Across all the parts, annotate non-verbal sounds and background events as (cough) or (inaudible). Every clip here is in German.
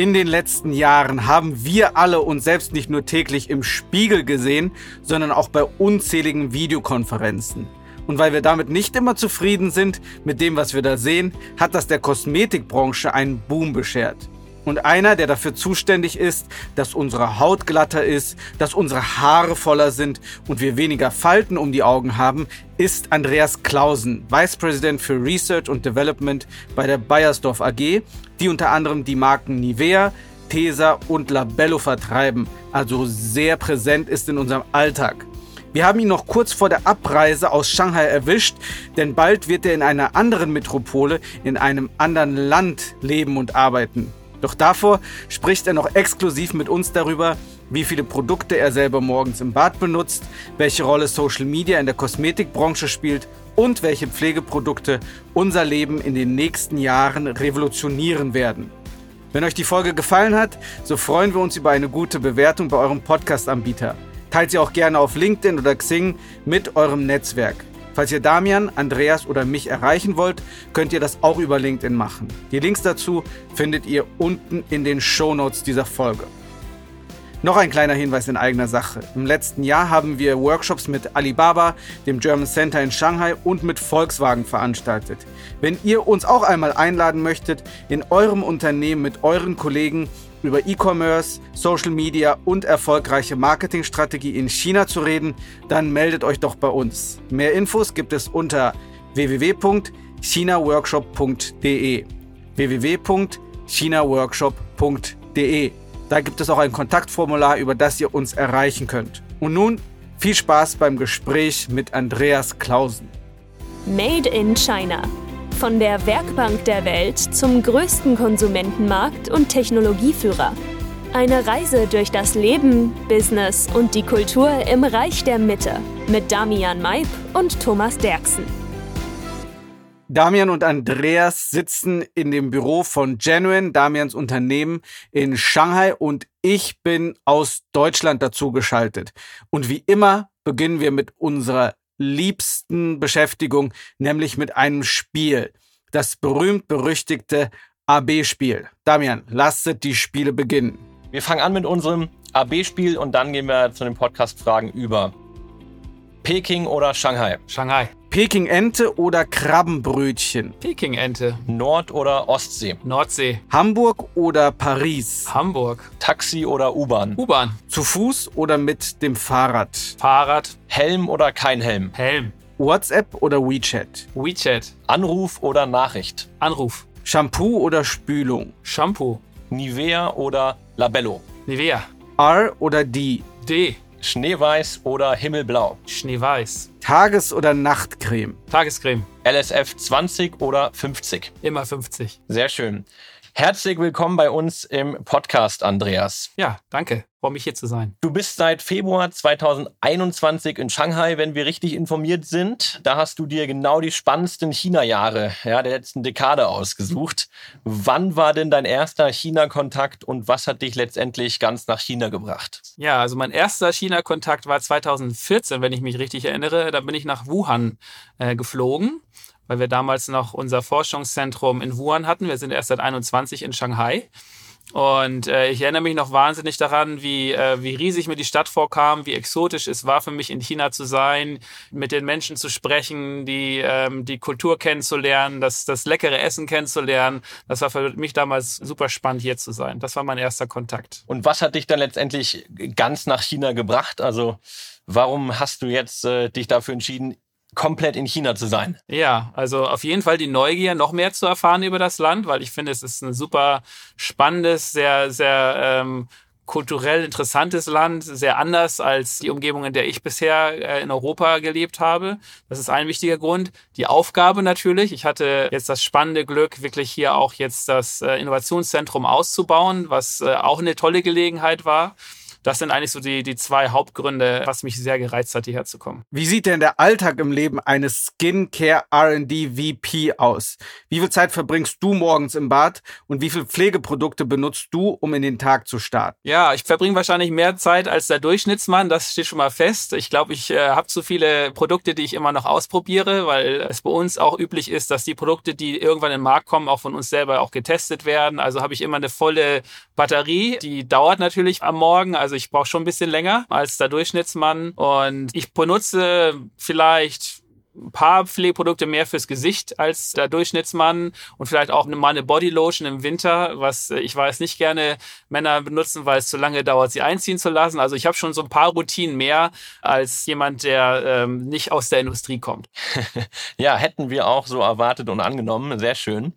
In den letzten Jahren haben wir alle uns selbst nicht nur täglich im Spiegel gesehen, sondern auch bei unzähligen Videokonferenzen. Und weil wir damit nicht immer zufrieden sind mit dem, was wir da sehen, hat das der Kosmetikbranche einen Boom beschert. Und einer, der dafür zuständig ist, dass unsere Haut glatter ist, dass unsere Haare voller sind und wir weniger Falten um die Augen haben, ist Andreas Clausen, Vice President für Research und Development bei der Bayersdorf AG, die unter anderem die Marken Nivea, Tesa und Labello vertreiben, also sehr präsent ist in unserem Alltag. Wir haben ihn noch kurz vor der Abreise aus Shanghai erwischt, denn bald wird er in einer anderen Metropole, in einem anderen Land leben und arbeiten. Doch davor spricht er noch exklusiv mit uns darüber, wie viele Produkte er selber morgens im Bad benutzt, welche Rolle Social Media in der Kosmetikbranche spielt und welche Pflegeprodukte unser Leben in den nächsten Jahren revolutionieren werden. Wenn euch die Folge gefallen hat, so freuen wir uns über eine gute Bewertung bei eurem Podcast-Anbieter. Teilt sie auch gerne auf LinkedIn oder Xing mit eurem Netzwerk. Falls ihr Damian, Andreas oder mich erreichen wollt, könnt ihr das auch über LinkedIn machen. Die Links dazu findet ihr unten in den Show Notes dieser Folge. Noch ein kleiner Hinweis in eigener Sache. Im letzten Jahr haben wir Workshops mit Alibaba, dem German Center in Shanghai und mit Volkswagen veranstaltet. Wenn ihr uns auch einmal einladen möchtet, in eurem Unternehmen mit euren Kollegen über E-Commerce, Social Media und erfolgreiche Marketingstrategie in China zu reden, dann meldet euch doch bei uns. Mehr Infos gibt es unter www.chinaworkshop.de www.chinaworkshop.de Da gibt es auch ein Kontaktformular, über das ihr uns erreichen könnt. Und nun viel Spaß beim Gespräch mit Andreas Klausen. Made in China von der Werkbank der Welt zum größten Konsumentenmarkt und Technologieführer. Eine Reise durch das Leben, Business und die Kultur im Reich der Mitte mit Damian Maib und Thomas Derksen. Damian und Andreas sitzen in dem Büro von Genuine, Damians Unternehmen in Shanghai und ich bin aus Deutschland dazu geschaltet. Und wie immer beginnen wir mit unserer liebsten Beschäftigung, nämlich mit einem Spiel. Das berühmt-berüchtigte AB-Spiel. Damian, lasst die Spiele beginnen. Wir fangen an mit unserem AB-Spiel und dann gehen wir zu den Podcast-Fragen über. Peking oder Shanghai? Shanghai. Peking-Ente oder Krabbenbrötchen? Peking-Ente. Nord- oder Ostsee? Nordsee. Hamburg oder Paris? Hamburg. Taxi oder U-Bahn? U-Bahn. Zu Fuß oder mit dem Fahrrad? Fahrrad. Helm oder kein Helm? Helm. WhatsApp oder WeChat? WeChat. Anruf oder Nachricht? Anruf. Shampoo oder Spülung? Shampoo. Nivea oder Labello? Nivea. R oder D? D. Schneeweiß oder Himmelblau? Schneeweiß. Tages- oder Nachtcreme? Tagescreme. LSF 20 oder 50? Immer 50. Sehr schön. Herzlich willkommen bei uns im Podcast, Andreas. Ja, danke. Freue mich hier zu sein. Du bist seit Februar 2021 in Shanghai, wenn wir richtig informiert sind. Da hast du dir genau die spannendsten China-Jahre ja, der letzten Dekade ausgesucht. Wann war denn dein erster China-Kontakt und was hat dich letztendlich ganz nach China gebracht? Ja, also mein erster China-Kontakt war 2014, wenn ich mich richtig erinnere. Da bin ich nach Wuhan äh, geflogen weil wir damals noch unser Forschungszentrum in Wuhan hatten. Wir sind erst seit 21 in Shanghai. Und äh, ich erinnere mich noch wahnsinnig daran, wie, äh, wie riesig mir die Stadt vorkam, wie exotisch es war für mich in China zu sein, mit den Menschen zu sprechen, die, ähm, die Kultur kennenzulernen, das, das leckere Essen kennenzulernen. Das war für mich damals super spannend, hier zu sein. Das war mein erster Kontakt. Und was hat dich dann letztendlich ganz nach China gebracht? Also warum hast du jetzt äh, dich dafür entschieden, komplett in China zu sein. Ja, also auf jeden Fall die Neugier, noch mehr zu erfahren über das Land, weil ich finde, es ist ein super spannendes, sehr, sehr ähm, kulturell interessantes Land, sehr anders als die Umgebung, in der ich bisher äh, in Europa gelebt habe. Das ist ein wichtiger Grund. Die Aufgabe natürlich. Ich hatte jetzt das spannende Glück, wirklich hier auch jetzt das äh, Innovationszentrum auszubauen, was äh, auch eine tolle Gelegenheit war. Das sind eigentlich so die, die zwei Hauptgründe, was mich sehr gereizt hat, hierher zu kommen. Wie sieht denn der Alltag im Leben eines Skincare R&D VP aus? Wie viel Zeit verbringst du morgens im Bad und wie viele Pflegeprodukte benutzt du, um in den Tag zu starten? Ja, ich verbringe wahrscheinlich mehr Zeit als der Durchschnittsmann, das steht schon mal fest. Ich glaube, ich äh, habe zu viele Produkte, die ich immer noch ausprobiere, weil es bei uns auch üblich ist, dass die Produkte, die irgendwann in den Markt kommen, auch von uns selber auch getestet werden. Also habe ich immer eine volle Batterie. Die dauert natürlich am Morgen, also ich brauche schon ein bisschen länger als der Durchschnittsmann. Und ich benutze vielleicht ein paar Pflegeprodukte mehr fürs Gesicht als der Durchschnittsmann und vielleicht auch mal eine Bodylotion im Winter, was ich weiß nicht gerne Männer benutzen, weil es zu lange dauert, sie einziehen zu lassen. Also ich habe schon so ein paar Routinen mehr als jemand, der ähm, nicht aus der Industrie kommt. (laughs) ja, hätten wir auch so erwartet und angenommen. Sehr schön.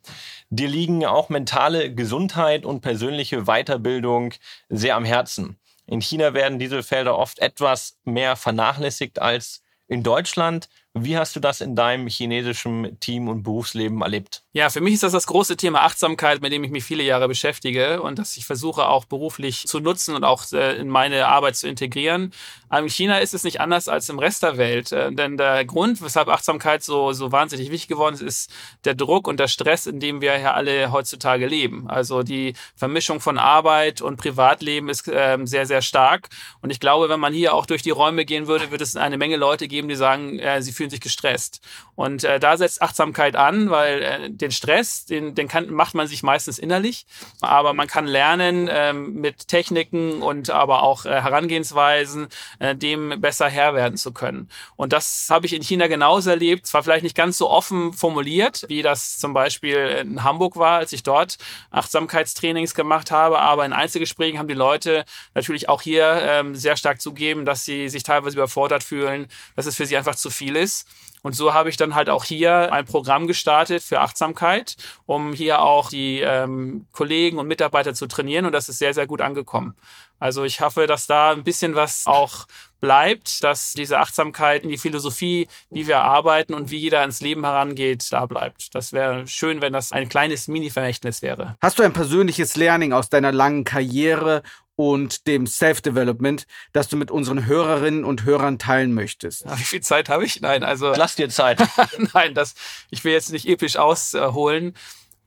Dir liegen auch mentale Gesundheit und persönliche Weiterbildung sehr am Herzen. In China werden diese Felder oft etwas mehr vernachlässigt als in Deutschland. Wie hast du das in deinem chinesischen Team und Berufsleben erlebt? Ja, für mich ist das das große Thema Achtsamkeit, mit dem ich mich viele Jahre beschäftige und das ich versuche auch beruflich zu nutzen und auch äh, in meine Arbeit zu integrieren. in China ist es nicht anders als im Rest der Welt, äh, denn der Grund, weshalb Achtsamkeit so, so wahnsinnig wichtig geworden ist, ist der Druck und der Stress, in dem wir ja alle heutzutage leben. Also die Vermischung von Arbeit und Privatleben ist ähm, sehr, sehr stark und ich glaube, wenn man hier auch durch die Räume gehen würde, würde es eine Menge Leute geben, die sagen, äh, sie fühlen sich gestresst. Und äh, da setzt Achtsamkeit an, weil äh, den Stress, den, den kann, macht man sich meistens innerlich, aber man kann lernen ähm, mit Techniken und aber auch äh, Herangehensweisen, äh, dem besser Herr werden zu können. Und das habe ich in China genauso erlebt, zwar vielleicht nicht ganz so offen formuliert, wie das zum Beispiel in Hamburg war, als ich dort Achtsamkeitstrainings gemacht habe, aber in Einzelgesprächen haben die Leute natürlich auch hier ähm, sehr stark zugeben, dass sie sich teilweise überfordert fühlen, dass es für sie einfach zu viel ist. Und so habe ich dann halt auch hier ein Programm gestartet für Achtsamkeit, um hier auch die ähm, Kollegen und Mitarbeiter zu trainieren. Und das ist sehr, sehr gut angekommen. Also ich hoffe, dass da ein bisschen was auch bleibt, dass diese Achtsamkeit in die Philosophie, wie wir arbeiten und wie jeder ins Leben herangeht, da bleibt. Das wäre schön, wenn das ein kleines Mini-Vermächtnis wäre. Hast du ein persönliches Learning aus deiner langen Karriere und dem Self-Development, das du mit unseren Hörerinnen und Hörern teilen möchtest. (laughs) Wie viel Zeit habe ich? Nein, also. Lass dir Zeit. (laughs) Nein, das, ich will jetzt nicht episch ausholen.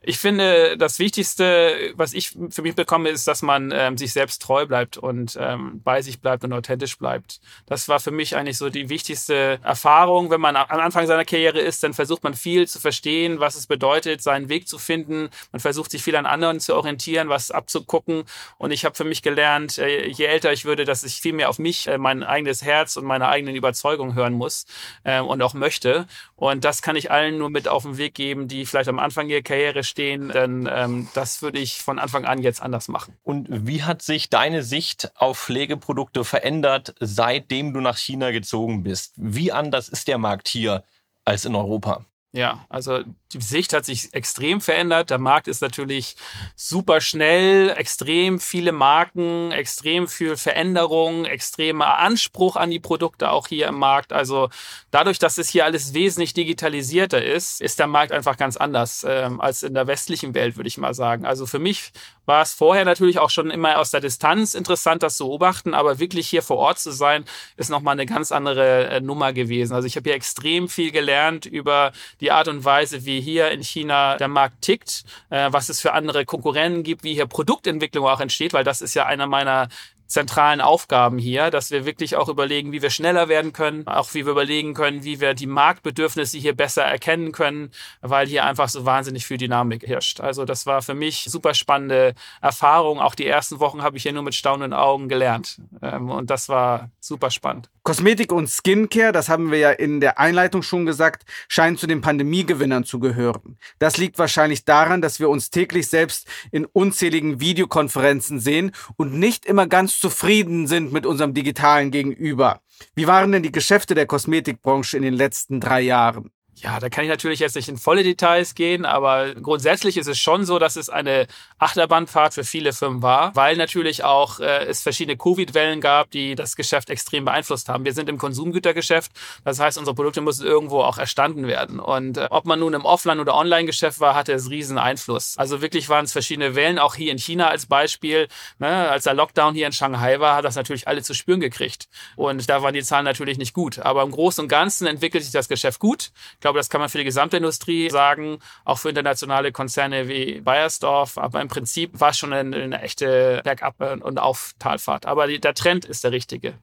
Ich finde, das Wichtigste, was ich für mich bekomme, ist, dass man ähm, sich selbst treu bleibt und ähm, bei sich bleibt und authentisch bleibt. Das war für mich eigentlich so die wichtigste Erfahrung. Wenn man am Anfang seiner Karriere ist, dann versucht man viel zu verstehen, was es bedeutet, seinen Weg zu finden. Man versucht sich viel an anderen zu orientieren, was abzugucken. Und ich habe für mich gelernt, äh, je älter ich würde, dass ich viel mehr auf mich, äh, mein eigenes Herz und meine eigenen Überzeugungen hören muss äh, und auch möchte. Und das kann ich allen nur mit auf den Weg geben, die vielleicht am Anfang ihrer Karriere stehen, denn ähm, das würde ich von Anfang an jetzt anders machen. Und wie hat sich deine Sicht auf Pflegeprodukte verändert, seitdem du nach China gezogen bist? Wie anders ist der Markt hier als in Europa? Ja, also die Sicht hat sich extrem verändert. Der Markt ist natürlich super schnell, extrem viele Marken, extrem viel Veränderung, extremer Anspruch an die Produkte auch hier im Markt. Also dadurch, dass es hier alles wesentlich digitalisierter ist, ist der Markt einfach ganz anders ähm, als in der westlichen Welt, würde ich mal sagen. Also für mich war es vorher natürlich auch schon immer aus der Distanz interessant, das zu beobachten, aber wirklich hier vor Ort zu sein, ist nochmal eine ganz andere äh, Nummer gewesen. Also ich habe hier extrem viel gelernt über die Art und Weise, wie hier in China der Markt tickt, äh, was es für andere Konkurrenten gibt, wie hier Produktentwicklung auch entsteht, weil das ist ja einer meiner zentralen Aufgaben hier, dass wir wirklich auch überlegen, wie wir schneller werden können, auch wie wir überlegen können, wie wir die Marktbedürfnisse hier besser erkennen können, weil hier einfach so wahnsinnig viel Dynamik herrscht. Also das war für mich super spannende Erfahrung. Auch die ersten Wochen habe ich hier nur mit staunenden Augen gelernt ähm, und das war super spannend. Kosmetik und Skincare, das haben wir ja in der Einleitung schon gesagt, scheinen zu den Pandemiegewinnern zu gehören. Das liegt wahrscheinlich daran, dass wir uns täglich selbst in unzähligen Videokonferenzen sehen und nicht immer ganz zufrieden sind mit unserem digitalen Gegenüber. Wie waren denn die Geschäfte der Kosmetikbranche in den letzten drei Jahren? Ja, da kann ich natürlich jetzt nicht in volle Details gehen, aber grundsätzlich ist es schon so, dass es eine Achterbahnfahrt für viele Firmen war, weil natürlich auch äh, es verschiedene Covid-Wellen gab, die das Geschäft extrem beeinflusst haben. Wir sind im Konsumgütergeschäft, das heißt, unsere Produkte müssen irgendwo auch erstanden werden. Und äh, ob man nun im Offline- oder Online-Geschäft war, hatte es riesen Einfluss. Also wirklich waren es verschiedene Wellen, auch hier in China als Beispiel. Ne, als der Lockdown hier in Shanghai war, hat das natürlich alle zu spüren gekriegt. Und da waren die Zahlen natürlich nicht gut. Aber im Großen und Ganzen entwickelt sich das Geschäft gut glaube, das kann man für die gesamte Industrie sagen, auch für internationale Konzerne wie Bayersdorf. Aber im Prinzip war es schon eine, eine echte Bergab- und Auftalfahrt. Aber die, der Trend ist der richtige.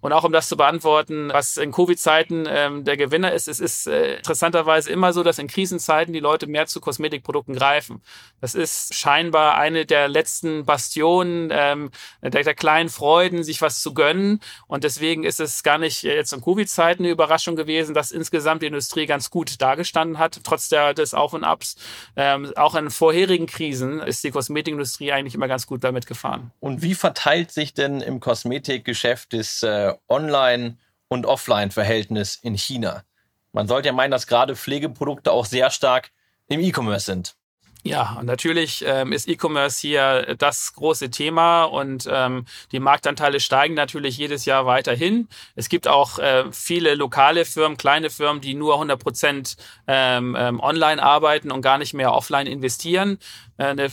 Und auch um das zu beantworten, was in Covid-Zeiten ähm, der Gewinner ist, es ist äh, interessanterweise immer so, dass in Krisenzeiten die Leute mehr zu Kosmetikprodukten greifen. Das ist scheinbar eine der letzten Bastionen ähm, der, der kleinen Freuden, sich was zu gönnen. Und deswegen ist es gar nicht jetzt in Covid-Zeiten eine Überraschung gewesen, dass insgesamt die Industrie ganz gut dargestanden hat, trotz der, des Auf und Abs. Ähm, auch in vorherigen Krisen ist die Kosmetikindustrie eigentlich immer ganz gut damit gefahren. Und wie verteilt sich denn im Kosmetikgeschäft das äh, Online- und Offline-Verhältnis in China? Man sollte ja meinen, dass gerade Pflegeprodukte auch sehr stark im E-Commerce sind. Ja, und natürlich ähm, ist E-Commerce hier das große Thema und ähm, die Marktanteile steigen natürlich jedes Jahr weiterhin. Es gibt auch äh, viele lokale Firmen, kleine Firmen, die nur 100 Prozent ähm, ähm, online arbeiten und gar nicht mehr offline investieren. Äh, eine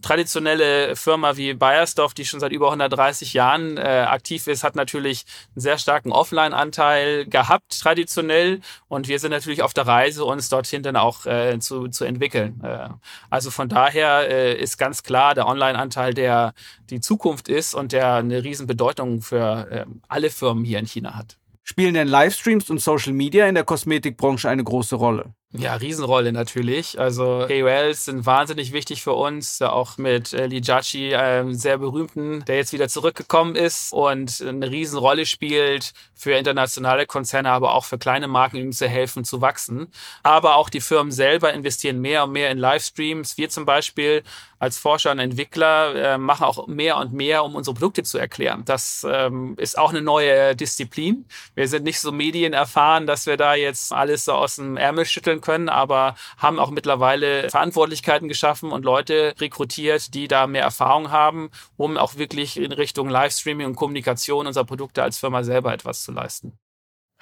traditionelle Firma wie Bayersdorf, die schon seit über 130 Jahren äh, aktiv ist, hat natürlich einen sehr starken Offline-Anteil gehabt, traditionell. Und wir sind natürlich auf der Reise, uns dorthin dann auch äh, zu, zu entwickeln. Äh, also von daher äh, ist ganz klar der Online-Anteil, der die Zukunft ist und der eine Riesenbedeutung für äh, alle Firmen hier in China hat. Spielen denn Livestreams und Social Media in der Kosmetikbranche eine große Rolle? Ja, Riesenrolle natürlich. Also KOLs sind wahnsinnig wichtig für uns. Auch mit äh, Li Jiaqi, einem sehr berühmten, der jetzt wieder zurückgekommen ist und eine Riesenrolle spielt für internationale Konzerne, aber auch für kleine Marken, ihm zu helfen zu wachsen. Aber auch die Firmen selber investieren mehr und mehr in Livestreams. Wir zum Beispiel als Forscher und Entwickler äh, machen auch mehr und mehr, um unsere Produkte zu erklären. Das ähm, ist auch eine neue Disziplin. Wir sind nicht so medienerfahren, dass wir da jetzt alles so aus dem Ärmel schütteln können, aber haben auch mittlerweile Verantwortlichkeiten geschaffen und Leute rekrutiert, die da mehr Erfahrung haben, um auch wirklich in Richtung Livestreaming und Kommunikation unserer Produkte als Firma selber etwas zu leisten.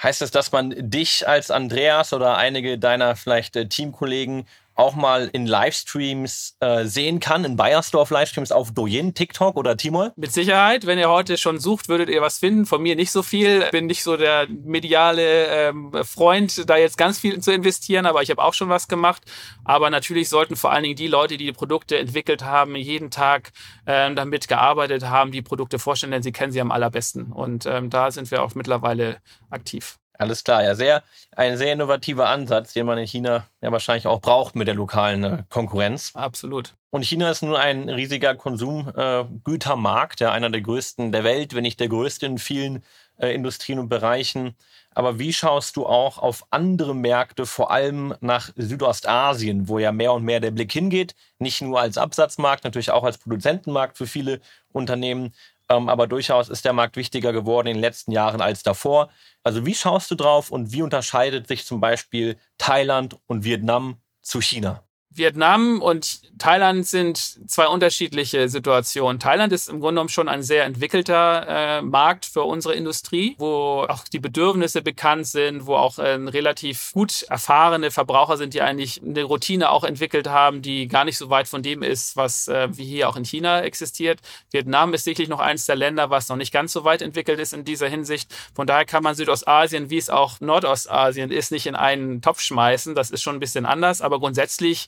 Heißt es, dass man dich als Andreas oder einige deiner vielleicht äh, Teamkollegen auch mal in Livestreams äh, sehen kann, in Bayersdorf Livestreams auf Douyin, TikTok oder Timol? Mit Sicherheit. Wenn ihr heute schon sucht, würdet ihr was finden. Von mir nicht so viel. Bin nicht so der mediale ähm, Freund, da jetzt ganz viel zu investieren, aber ich habe auch schon was gemacht. Aber natürlich sollten vor allen Dingen die Leute, die die Produkte entwickelt haben, jeden Tag ähm, damit gearbeitet haben, die Produkte vorstellen, denn sie kennen sie am allerbesten. Und ähm, da sind wir auch mittlerweile aktiv. Alles klar, ja, sehr, ein sehr innovativer Ansatz, den man in China ja wahrscheinlich auch braucht mit der lokalen äh, Konkurrenz. Absolut. Und China ist nun ein riesiger Konsumgütermarkt, äh, ja, einer der größten der Welt, wenn nicht der größte in vielen äh, Industrien und Bereichen. Aber wie schaust du auch auf andere Märkte, vor allem nach Südostasien, wo ja mehr und mehr der Blick hingeht, nicht nur als Absatzmarkt, natürlich auch als Produzentenmarkt für viele Unternehmen, aber durchaus ist der Markt wichtiger geworden in den letzten Jahren als davor. Also wie schaust du drauf und wie unterscheidet sich zum Beispiel Thailand und Vietnam zu China? Vietnam und Thailand sind zwei unterschiedliche Situationen. Thailand ist im Grunde genommen schon ein sehr entwickelter äh, Markt für unsere Industrie, wo auch die Bedürfnisse bekannt sind, wo auch äh, relativ gut erfahrene Verbraucher sind, die eigentlich eine Routine auch entwickelt haben, die gar nicht so weit von dem ist, was äh, wie hier auch in China existiert. Vietnam ist sicherlich noch eines der Länder, was noch nicht ganz so weit entwickelt ist in dieser Hinsicht. Von daher kann man Südostasien, wie es auch Nordostasien ist, nicht in einen Topf schmeißen. Das ist schon ein bisschen anders, aber grundsätzlich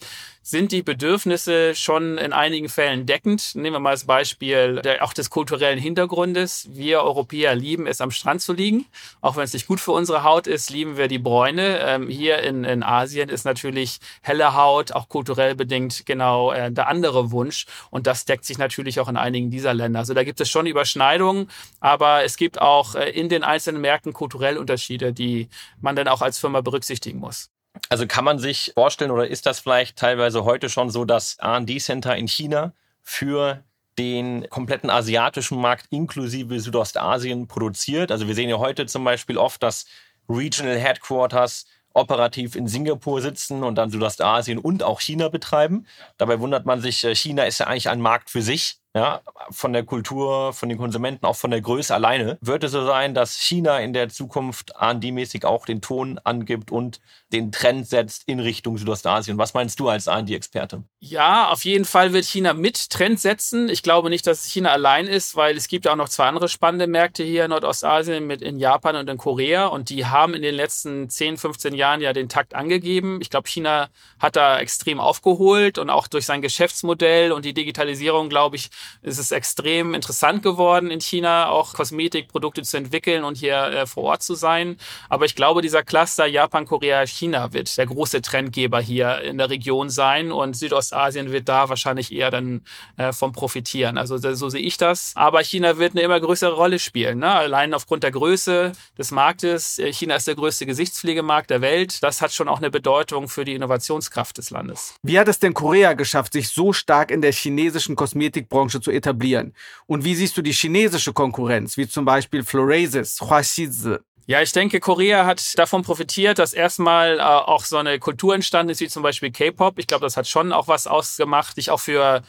sind die Bedürfnisse schon in einigen Fällen deckend. Nehmen wir mal das Beispiel der, auch des kulturellen Hintergrundes. Wir Europäer lieben es, am Strand zu liegen. Auch wenn es nicht gut für unsere Haut ist, lieben wir die Bräune. Ähm, hier in, in Asien ist natürlich helle Haut, auch kulturell bedingt, genau äh, der andere Wunsch. Und das deckt sich natürlich auch in einigen dieser Länder. Also da gibt es schon Überschneidungen, aber es gibt auch äh, in den einzelnen Märkten kulturell Unterschiede, die man dann auch als Firma berücksichtigen muss. Also kann man sich vorstellen oder ist das vielleicht teilweise heute schon so, dass R&D-Center in China für den kompletten asiatischen Markt inklusive Südostasien produziert? Also wir sehen ja heute zum Beispiel oft, dass Regional Headquarters operativ in Singapur sitzen und dann Südostasien und auch China betreiben. Dabei wundert man sich, äh, China ist ja eigentlich ein Markt für sich. Ja, von der Kultur, von den Konsumenten, auch von der Größe alleine. Wird es so sein, dass China in der Zukunft AND-mäßig auch den Ton angibt und den Trend setzt in Richtung Südostasien? Was meinst du als AND-Experte? Ja, auf jeden Fall wird China mit Trend setzen. Ich glaube nicht, dass China allein ist, weil es gibt auch noch zwei andere spannende Märkte hier in Nordostasien mit in Japan und in Korea und die haben in den letzten 10, 15 Jahren ja den Takt angegeben. Ich glaube, China hat da extrem aufgeholt und auch durch sein Geschäftsmodell und die Digitalisierung, glaube ich, ist es extrem interessant geworden in China, auch Kosmetikprodukte zu entwickeln und hier äh, vor Ort zu sein. Aber ich glaube, dieser Cluster Japan, Korea, China wird der große Trendgeber hier in der Region sein und Südostasien wird da wahrscheinlich eher dann äh, vom profitieren. Also so sehe ich das. Aber China wird eine immer größere Rolle spielen. Ne? Allein aufgrund der Größe des Marktes. Äh, China ist der größte Gesichtspflegemarkt der Welt. Das hat schon auch eine Bedeutung für die Innovationskraft des Landes. Wie hat es denn Korea geschafft, sich so stark in der chinesischen Kosmetikbranche Branche zu etablieren? Und wie siehst du die chinesische Konkurrenz, wie zum Beispiel Florasis, Huaxizi? Ja, ich denke, Korea hat davon profitiert, dass erstmal äh, auch so eine Kultur entstanden ist, wie zum Beispiel K-Pop. Ich glaube, das hat schon auch was ausgemacht, dich auch für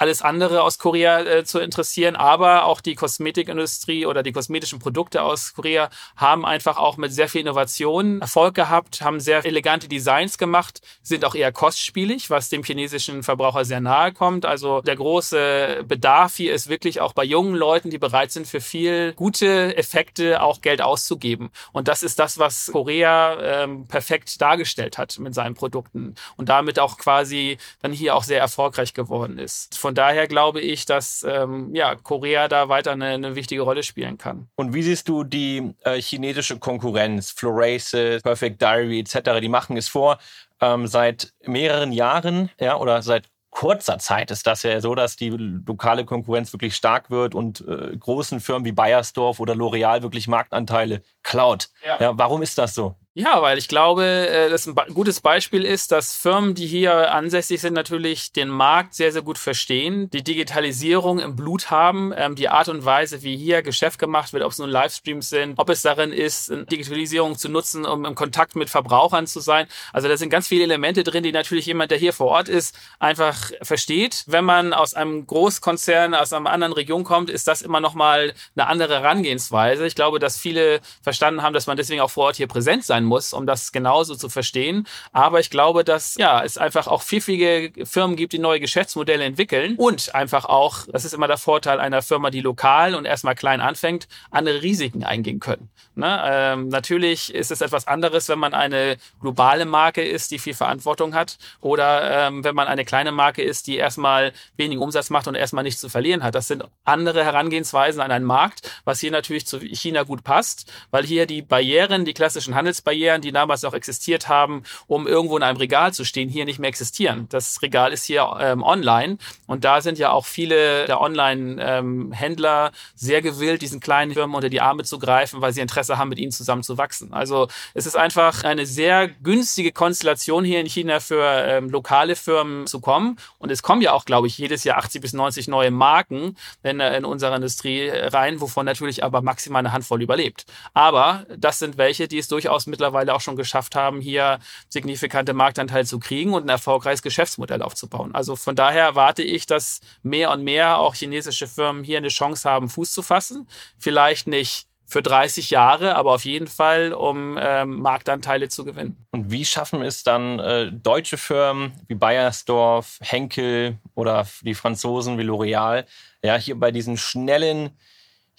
alles andere aus Korea äh, zu interessieren, aber auch die Kosmetikindustrie oder die kosmetischen Produkte aus Korea haben einfach auch mit sehr viel Innovation Erfolg gehabt, haben sehr elegante Designs gemacht, sind auch eher kostspielig, was dem chinesischen Verbraucher sehr nahe kommt. Also der große Bedarf hier ist wirklich auch bei jungen Leuten, die bereit sind, für viel gute Effekte auch Geld auszugeben. Und das ist das, was Korea ähm, perfekt dargestellt hat mit seinen Produkten und damit auch quasi dann hier auch sehr erfolgreich geworden ist. Von von daher glaube ich, dass ähm, ja, Korea da weiter eine, eine, wichtige Rolle spielen kann. Und wie siehst du die äh, chinesische Konkurrenz, Florasis, Perfect Diary etc., die machen es vor. Ähm, seit mehreren Jahren ja, oder seit kurzer Zeit ist das ja so, dass die lokale Konkurrenz wirklich stark wird und äh, großen Firmen wie Bayersdorf oder L'Oreal wirklich Marktanteile klaut. Ja. ja. warum ist das so? Ja, weil ich glaube, äh, dass ein gutes Beispiel ist, dass Firmen, die hier ansässig sind, natürlich den Markt sehr, sehr gut verstehen, die Digitalisierung im Blut haben, ähm, die Art und Weise, wie hier Geschäft gemacht wird, ob es nun Livestreams sind, ob es darin ist, Digitalisierung zu nutzen, um im Kontakt mit Verbrauchern zu sein. Also da sind ganz viele Elemente drin, die natürlich jemand, der hier vor Ort ist, einfach versteht. Wenn man aus einem Großkonzern, aus einer anderen Region kommt, ist das immer nochmal eine andere Herangehensweise. Ich glaube, dass viele verstanden haben, dass man deswegen auch vor Ort hier präsent sein muss, um das genauso zu verstehen. Aber ich glaube, dass ja, es einfach auch pfiffige Firmen gibt, die neue Geschäftsmodelle entwickeln und einfach auch, das ist immer der Vorteil einer Firma, die lokal und erstmal klein anfängt, andere Risiken eingehen können. Ne? Ähm, natürlich ist es etwas anderes, wenn man eine globale Marke ist, die viel Verantwortung hat, oder ähm, wenn man eine kleine Marke ist, die erstmal wenig Umsatz macht und erstmal nichts zu verlieren hat. Das sind andere Herangehensweisen an einen Markt, was hier natürlich zu China gut passt, weil hier die Barrieren, die klassischen Handelsbarrieren, die damals auch existiert haben, um irgendwo in einem Regal zu stehen, hier nicht mehr existieren. Das Regal ist hier ähm, online und da sind ja auch viele der Online-Händler ähm, sehr gewillt, diesen kleinen Firmen unter die Arme zu greifen, weil sie Interesse haben, mit ihnen zusammen zu wachsen. Also es ist einfach eine sehr günstige Konstellation hier in China für ähm, lokale Firmen zu kommen und es kommen ja auch, glaube ich, jedes Jahr 80 bis 90 neue Marken in, in unserer Industrie rein, wovon natürlich aber maximal eine Handvoll überlebt. Aber das sind welche, die es durchaus mittlerweile auch schon geschafft haben, hier signifikante Marktanteile zu kriegen und ein erfolgreiches Geschäftsmodell aufzubauen. Also von daher erwarte ich, dass mehr und mehr auch chinesische Firmen hier eine Chance haben, Fuß zu fassen. Vielleicht nicht für 30 Jahre, aber auf jeden Fall, um ähm, Marktanteile zu gewinnen. Und wie schaffen es dann äh, deutsche Firmen wie Bayersdorf, Henkel oder die Franzosen wie L'Oreal, ja, hier bei diesen schnellen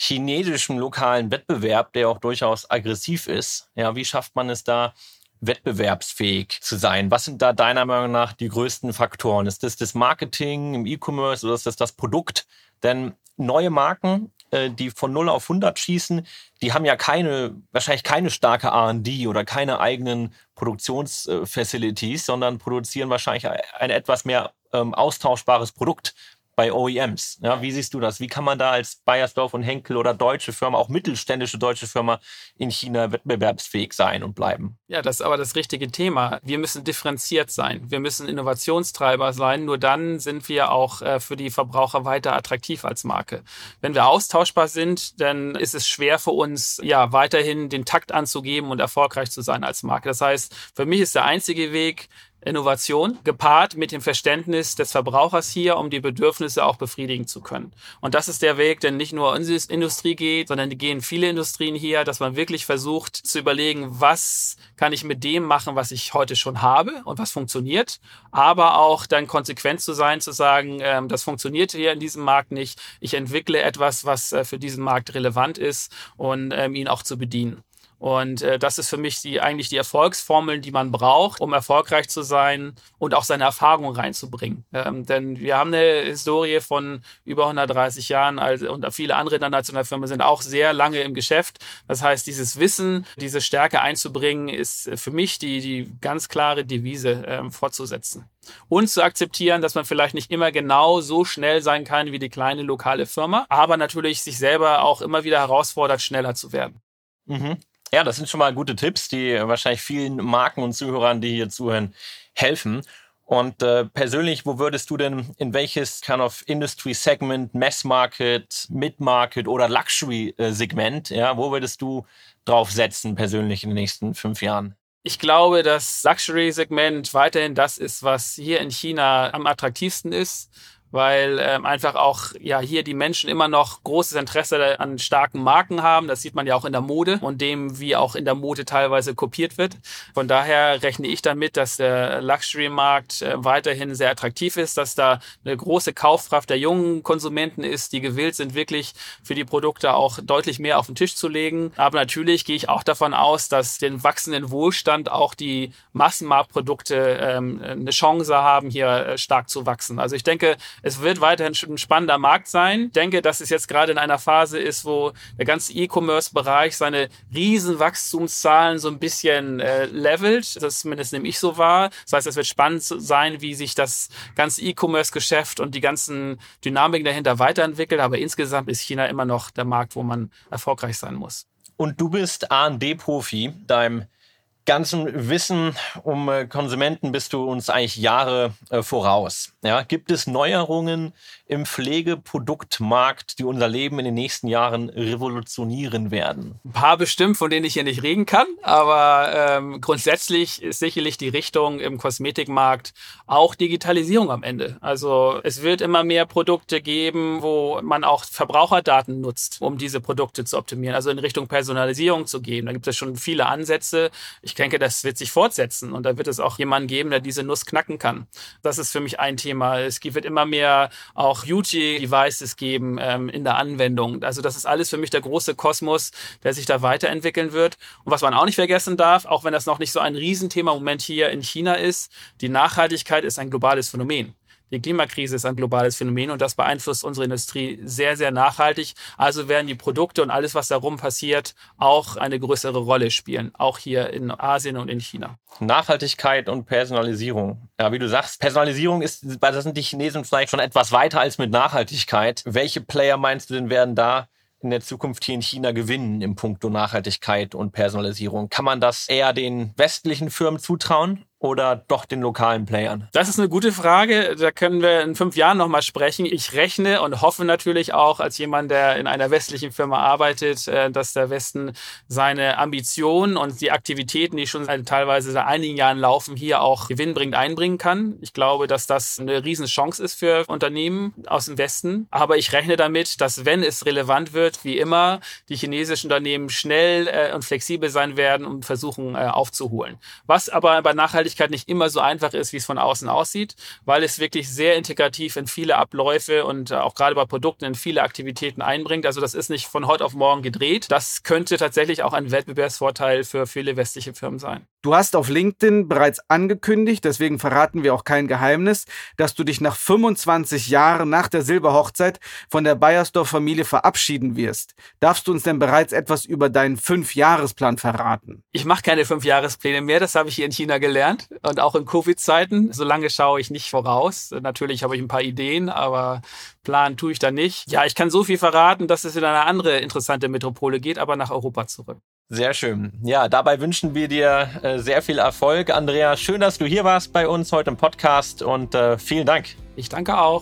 chinesischen lokalen Wettbewerb, der auch durchaus aggressiv ist. Ja, wie schafft man es da, wettbewerbsfähig zu sein? Was sind da deiner Meinung nach die größten Faktoren? Ist das das Marketing im E-Commerce oder ist das das Produkt? Denn neue Marken, äh, die von 0 auf 100 schießen, die haben ja keine, wahrscheinlich keine starke R&D oder keine eigenen Produktionsfacilities, sondern produzieren wahrscheinlich ein etwas mehr ähm, austauschbares Produkt bei OEMs. Ja, wie siehst du das? Wie kann man da als Bayersdorf und Henkel oder deutsche Firma, auch mittelständische deutsche Firma in China wettbewerbsfähig sein und bleiben? Ja, das ist aber das richtige Thema. Wir müssen differenziert sein. Wir müssen Innovationstreiber sein. Nur dann sind wir auch äh, für die Verbraucher weiter attraktiv als Marke. Wenn wir austauschbar sind, dann ist es schwer für uns, ja, weiterhin den Takt anzugeben und erfolgreich zu sein als Marke. Das heißt, für mich ist der einzige Weg, Innovation gepaart mit dem Verständnis des Verbrauchers hier, um die Bedürfnisse auch befriedigen zu können. Und das ist der Weg, der nicht nur unsere Industrie geht, sondern die gehen viele Industrien hier, dass man wirklich versucht zu überlegen, was kann ich mit dem machen, was ich heute schon habe und was funktioniert, aber auch dann konsequent zu sein, zu sagen, ähm, das funktioniert hier in diesem Markt nicht. Ich entwickle etwas, was äh, für diesen Markt relevant ist und ähm, ihn auch zu bedienen. Und äh, das ist für mich die, eigentlich die Erfolgsformeln, die man braucht, um erfolgreich zu sein und auch seine Erfahrungen reinzubringen. Ähm, denn wir haben eine Historie von über 130 Jahren also, und viele andere internationale Firmen sind auch sehr lange im Geschäft. Das heißt, dieses Wissen, diese Stärke einzubringen, ist für mich die, die ganz klare Devise ähm, fortzusetzen. Und zu akzeptieren, dass man vielleicht nicht immer genau so schnell sein kann wie die kleine lokale Firma, aber natürlich sich selber auch immer wieder herausfordert, schneller zu werden. Mhm. Ja, das sind schon mal gute Tipps, die wahrscheinlich vielen Marken und Zuhörern, die hier zuhören, helfen. Und äh, persönlich, wo würdest du denn in welches kind of Industry Segment, Mass Market, Mid Market oder Luxury äh, Segment, ja, wo würdest du drauf setzen persönlich in den nächsten fünf Jahren? Ich glaube, das Luxury-Segment weiterhin das ist, was hier in China am attraktivsten ist weil ähm, einfach auch ja hier die Menschen immer noch großes Interesse an starken Marken haben. Das sieht man ja auch in der Mode und dem, wie auch in der Mode teilweise kopiert wird. Von daher rechne ich damit, dass der Luxury-Markt äh, weiterhin sehr attraktiv ist, dass da eine große Kaufkraft der jungen Konsumenten ist, die gewillt sind, wirklich für die Produkte auch deutlich mehr auf den Tisch zu legen. Aber natürlich gehe ich auch davon aus, dass den wachsenden Wohlstand auch die Massenmarktprodukte ähm, eine Chance haben, hier äh, stark zu wachsen. Also ich denke, es wird weiterhin ein spannender Markt sein. Ich denke, dass es jetzt gerade in einer Phase ist, wo der ganze E-Commerce-Bereich seine riesen Wachstumszahlen so ein bisschen äh, levelt. Das zumindest nehme ich so wahr. Das heißt, es wird spannend sein, wie sich das ganze E-Commerce-Geschäft und die ganzen Dynamiken dahinter weiterentwickelt. Aber insgesamt ist China immer noch der Markt, wo man erfolgreich sein muss. Und du bist A&D-Profi. Deinem ganzen Wissen um äh, Konsumenten bist du uns eigentlich Jahre äh, voraus. Ja, gibt es Neuerungen im Pflegeproduktmarkt, die unser Leben in den nächsten Jahren revolutionieren werden? Ein paar bestimmt, von denen ich hier nicht reden kann, aber ähm, grundsätzlich ist sicherlich die Richtung im Kosmetikmarkt auch Digitalisierung am Ende. Also es wird immer mehr Produkte geben, wo man auch Verbraucherdaten nutzt, um diese Produkte zu optimieren, also in Richtung Personalisierung zu gehen. Da gibt es schon viele Ansätze. Ich denke, das wird sich fortsetzen und da wird es auch jemanden geben, der diese Nuss knacken kann. Das ist für mich ein Thema. Thema. Es wird immer mehr auch Beauty-Devices geben ähm, in der Anwendung. Also das ist alles für mich der große Kosmos, der sich da weiterentwickeln wird. Und was man auch nicht vergessen darf, auch wenn das noch nicht so ein Riesenthema im Moment hier in China ist, die Nachhaltigkeit ist ein globales Phänomen. Die Klimakrise ist ein globales Phänomen und das beeinflusst unsere Industrie sehr, sehr nachhaltig. Also werden die Produkte und alles, was darum passiert, auch eine größere Rolle spielen, auch hier in Asien und in China. Nachhaltigkeit und Personalisierung. Ja, wie du sagst, Personalisierung ist, da sind die Chinesen vielleicht schon etwas weiter als mit Nachhaltigkeit. Welche Player meinst du denn werden da in der Zukunft hier in China gewinnen im Punkto Nachhaltigkeit und Personalisierung? Kann man das eher den westlichen Firmen zutrauen oder doch den lokalen Playern? Das ist eine gute Frage. Da können wir in fünf Jahren nochmal sprechen. Ich rechne und hoffe natürlich auch als jemand, der in einer westlichen Firma arbeitet, äh, dass der Westen seine Ambitionen und die Aktivitäten, die schon teilweise seit einigen Jahren laufen, hier auch gewinnbringend einbringen kann. Ich glaube, dass das eine Riesenchance ist für Unternehmen aus dem Westen. Aber ich rechne damit, dass wenn es relevant wird, wie immer, die chinesischen Unternehmen schnell äh, und flexibel sein werden und versuchen äh, aufzuholen. Was aber bei Nachhaltigkeit Nachhaltigkeit nicht immer so einfach ist, wie es von außen aussieht, weil es wirklich sehr integrativ in viele Abläufe und äh, auch gerade bei Produkten in viele Aktivitäten einbringt. Also das ist nicht von heute auf morgen gedreht. Das könnte tatsächlich auch ein Wettbewerbsvorteil für viele westliche Firmen sein. Du hast auf LinkedIn bereits angekündigt, deswegen verraten wir auch kein Geheimnis, dass du dich nach 25 Jahren nach der Silberhochzeit von der Bayersdorf-Familie verabschieden wirst. Darfst du uns denn bereits etwas über deinen Fünfjahresplan verraten? Ich mache keine Fünfjahrespläne mehr, das habe ich hier in China gelernt und auch in Covid-Zeiten. So lange schaue ich nicht voraus. Natürlich habe ich ein paar Ideen, aber planen tue ich da nicht. Ja, ich kann so viel verraten, dass es in eine andere interessante Metropole geht, aber nach Europa zurück. Sehr schön. Ja, dabei wünschen wir dir äh, sehr viel Erfolg. Andrea, schön, dass du hier warst bei uns heute im Podcast und äh, vielen Dank. Ich danke auch.